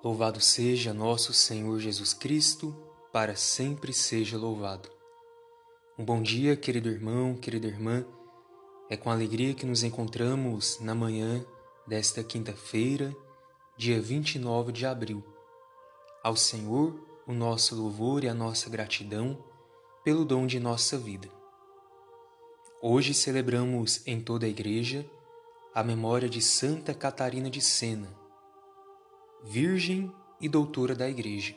Louvado seja nosso Senhor Jesus Cristo, para sempre seja louvado. Um bom dia, querido irmão, querida irmã. É com alegria que nos encontramos na manhã desta quinta-feira, dia 29 de abril. Ao Senhor, o nosso louvor e a nossa gratidão pelo dom de nossa vida. Hoje celebramos em toda a igreja a memória de Santa Catarina de Sena, Virgem e Doutora da Igreja.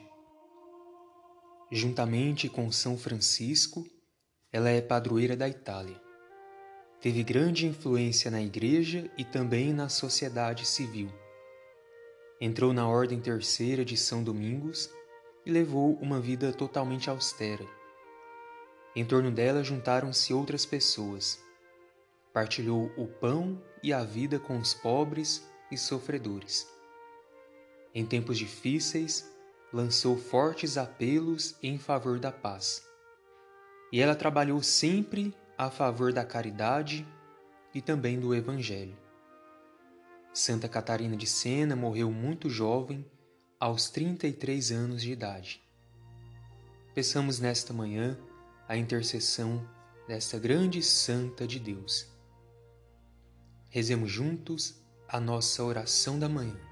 Juntamente com São Francisco, ela é padroeira da Itália. Teve grande influência na Igreja e também na sociedade civil. Entrou na Ordem Terceira de São Domingos e levou uma vida totalmente austera. Em torno dela juntaram-se outras pessoas. Partilhou o pão e a vida com os pobres e sofredores em tempos difíceis, lançou fortes apelos em favor da paz. E ela trabalhou sempre a favor da caridade e também do Evangelho. Santa Catarina de Sena morreu muito jovem, aos 33 anos de idade. Peçamos nesta manhã a intercessão desta grande santa de Deus. Rezemos juntos a nossa oração da manhã.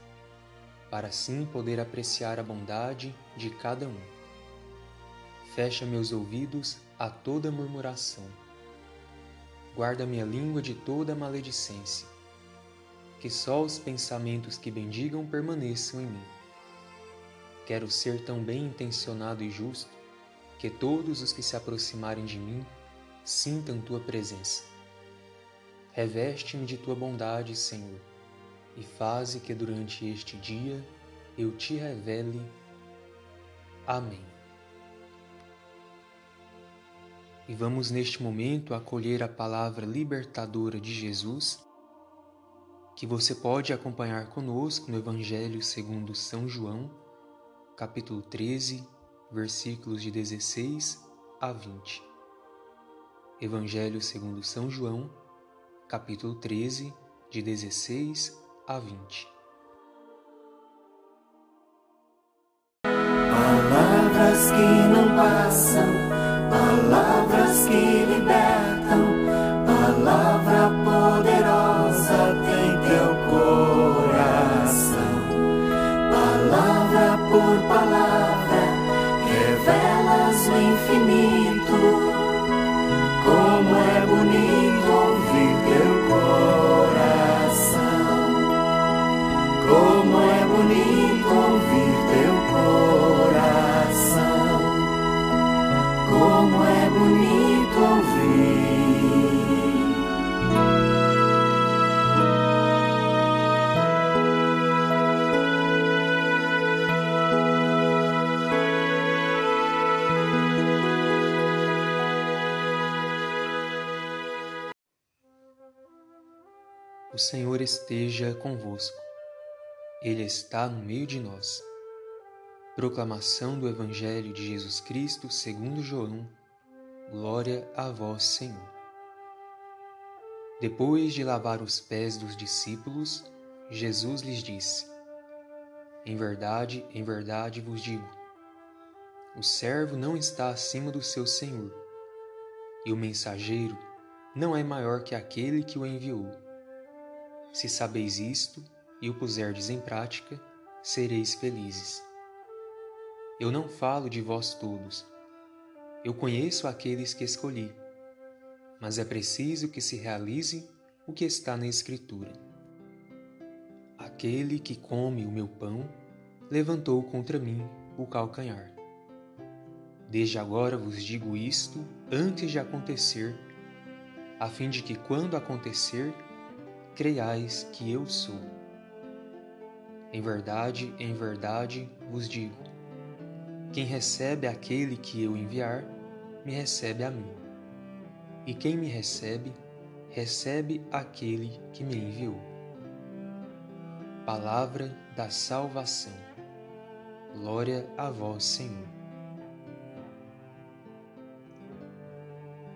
para assim poder apreciar a bondade de cada um. Fecha meus ouvidos a toda murmuração. Guarda minha língua de toda maledicência. Que só os pensamentos que bendigam permaneçam em mim. Quero ser tão bem intencionado e justo que todos os que se aproximarem de mim sintam tua presença. Reveste-me de tua bondade, Senhor e faze que durante este dia eu te revele. Amém. E vamos neste momento acolher a palavra libertadora de Jesus, que você pode acompanhar conosco no Evangelho segundo São João, capítulo 13, versículos de 16 a 20. Evangelho segundo São João, capítulo 13, de 16 a 20. Palavras que O Senhor esteja convosco. Ele está no meio de nós. Proclamação do Evangelho de Jesus Cristo segundo João. Glória a vós, Senhor. Depois de lavar os pés dos discípulos, Jesus lhes disse: Em verdade, em verdade vos digo: o servo não está acima do seu senhor, e o mensageiro não é maior que aquele que o enviou. Se sabeis isto e o puserdes em prática, sereis felizes. Eu não falo de vós todos. Eu conheço aqueles que escolhi, mas é preciso que se realize o que está na Escritura. Aquele que come o meu pão levantou contra mim o calcanhar. Desde agora vos digo isto antes de acontecer, a fim de que, quando acontecer, creiais que eu sou. Em verdade, em verdade vos digo: quem recebe aquele que eu enviar, me recebe a mim. E quem me recebe, recebe aquele que me enviou. Palavra da salvação. Glória a vós, Senhor.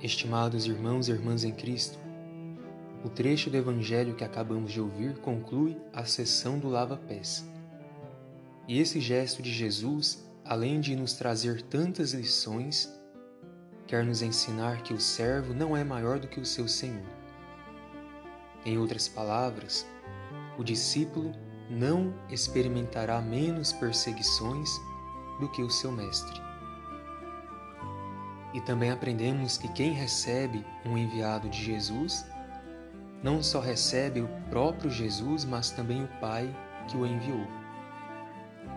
Estimados irmãos e irmãs em Cristo, o trecho do Evangelho que acabamos de ouvir conclui a sessão do lava-pés. E esse gesto de Jesus, além de nos trazer tantas lições, quer nos ensinar que o servo não é maior do que o seu Senhor. Em outras palavras, o discípulo não experimentará menos perseguições do que o seu mestre. E também aprendemos que quem recebe um enviado de Jesus não só recebe o próprio Jesus, mas também o Pai que o enviou.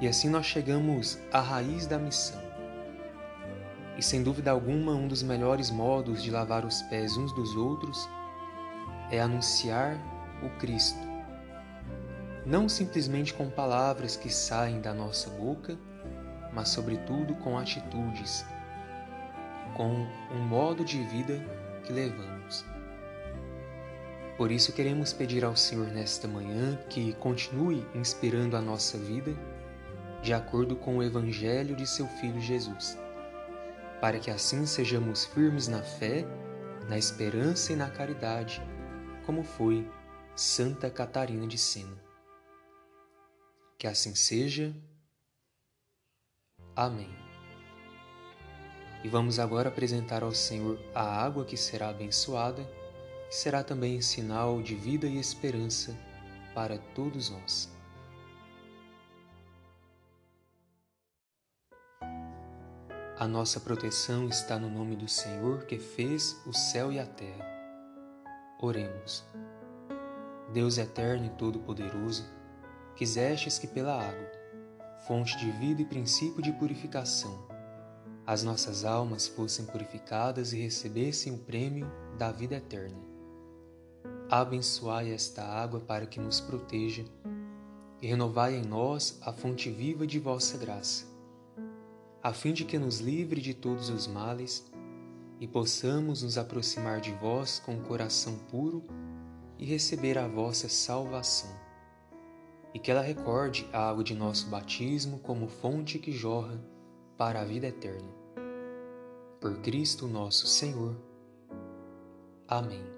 E assim nós chegamos à raiz da missão. E sem dúvida alguma, um dos melhores modos de lavar os pés uns dos outros é anunciar o Cristo. Não simplesmente com palavras que saem da nossa boca, mas, sobretudo, com atitudes, com um modo de vida que levamos. Por isso, queremos pedir ao Senhor nesta manhã que continue inspirando a nossa vida de acordo com o Evangelho de seu Filho Jesus, para que assim sejamos firmes na fé, na esperança e na caridade, como foi Santa Catarina de Sena. Que assim seja. Amém. E vamos agora apresentar ao Senhor a água que será abençoada será também sinal de vida e esperança para todos nós. A nossa proteção está no nome do Senhor que fez o céu e a terra. Oremos. Deus eterno e todo-poderoso, quisestes que pela água, fonte de vida e princípio de purificação, as nossas almas fossem purificadas e recebessem o prêmio da vida eterna abençoai esta água para que nos proteja e renovai em nós a fonte viva de vossa graça, a fim de que nos livre de todos os males e possamos nos aproximar de vós com o coração puro e receber a vossa salvação. E que ela recorde a água de nosso batismo como fonte que jorra para a vida eterna. Por Cristo nosso Senhor. Amém.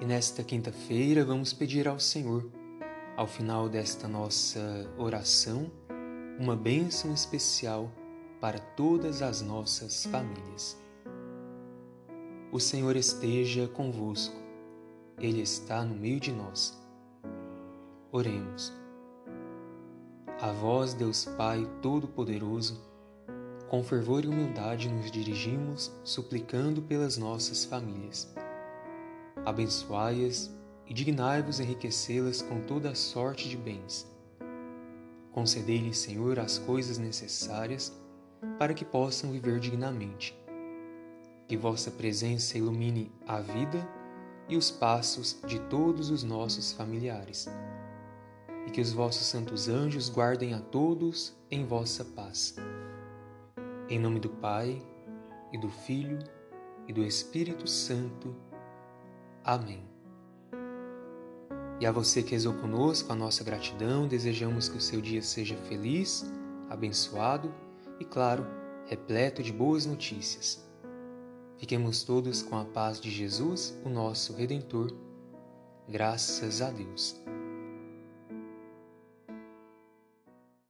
E nesta quinta-feira vamos pedir ao Senhor, ao final desta nossa oração, uma bênção especial para todas as nossas famílias. O Senhor esteja convosco, Ele está no meio de nós. Oremos. A vós, Deus Pai Todo-Poderoso, com fervor e humildade nos dirigimos, suplicando pelas nossas famílias abençoai-as e dignai-vos enriquecê-las com toda a sorte de bens. Concedei-lhes, Senhor, as coisas necessárias para que possam viver dignamente. Que vossa presença ilumine a vida e os passos de todos os nossos familiares. E que os vossos santos anjos guardem a todos em vossa paz. Em nome do Pai, e do Filho, e do Espírito Santo. Amém. E a você que rezou conosco, a nossa gratidão, desejamos que o seu dia seja feliz, abençoado e, claro, repleto de boas notícias. Fiquemos todos com a paz de Jesus, o nosso Redentor. Graças a Deus.